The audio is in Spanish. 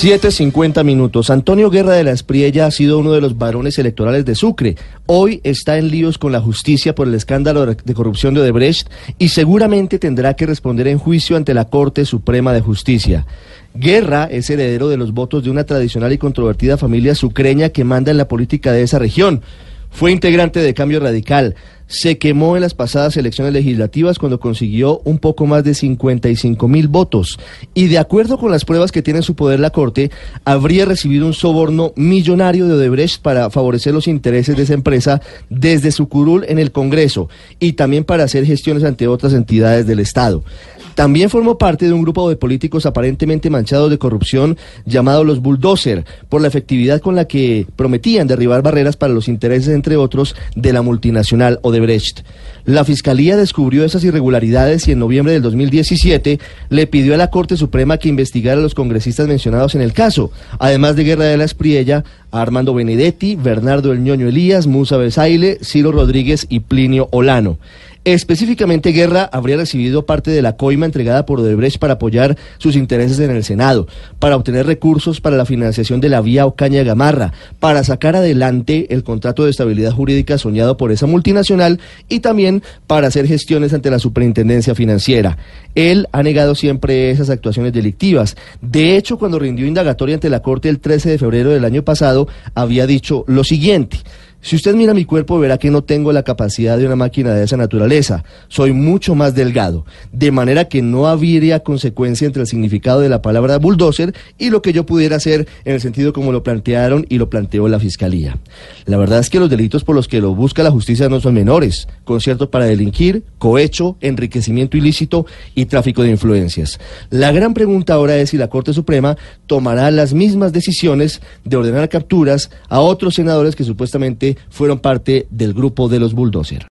7.50 minutos. Antonio Guerra de la Espriella ha sido uno de los varones electorales de Sucre. Hoy está en líos con la justicia por el escándalo de corrupción de Odebrecht y seguramente tendrá que responder en juicio ante la Corte Suprema de Justicia. Guerra es heredero de los votos de una tradicional y controvertida familia sucreña que manda en la política de esa región. Fue integrante de Cambio Radical. Se quemó en las pasadas elecciones legislativas cuando consiguió un poco más de 55 mil votos. Y de acuerdo con las pruebas que tiene en su poder la Corte, habría recibido un soborno millonario de Odebrecht para favorecer los intereses de esa empresa desde su curul en el Congreso y también para hacer gestiones ante otras entidades del Estado. También formó parte de un grupo de políticos aparentemente manchados de corrupción llamado los Bulldozer, por la efectividad con la que prometían derribar barreras para los intereses, entre otros, de la multinacional Odebrecht. La Fiscalía descubrió esas irregularidades y en noviembre del 2017 le pidió a la Corte Suprema que investigara a los congresistas mencionados en el caso, además de Guerra de la Espriella, Armando Benedetti, Bernardo El Ñoño Elías, Musa Besaile, Ciro Rodríguez y Plinio Olano. Específicamente, Guerra habría recibido parte de la coima entregada por Odebrecht para apoyar sus intereses en el Senado, para obtener recursos para la financiación de la vía Ocaña Gamarra, para sacar adelante el contrato de estabilidad jurídica soñado por esa multinacional y también para hacer gestiones ante la superintendencia financiera. Él ha negado siempre esas actuaciones delictivas. De hecho, cuando rindió indagatoria ante la Corte el 13 de febrero del año pasado, había dicho lo siguiente. Si usted mira mi cuerpo verá que no tengo la capacidad de una máquina de esa naturaleza. Soy mucho más delgado, de manera que no habría consecuencia entre el significado de la palabra bulldozer y lo que yo pudiera hacer en el sentido como lo plantearon y lo planteó la Fiscalía. La verdad es que los delitos por los que lo busca la justicia no son menores. Conciertos para delinquir, cohecho, enriquecimiento ilícito y tráfico de influencias. La gran pregunta ahora es si la Corte Suprema tomará las mismas decisiones de ordenar capturas a otros senadores que supuestamente fueron parte del grupo de los bulldozer.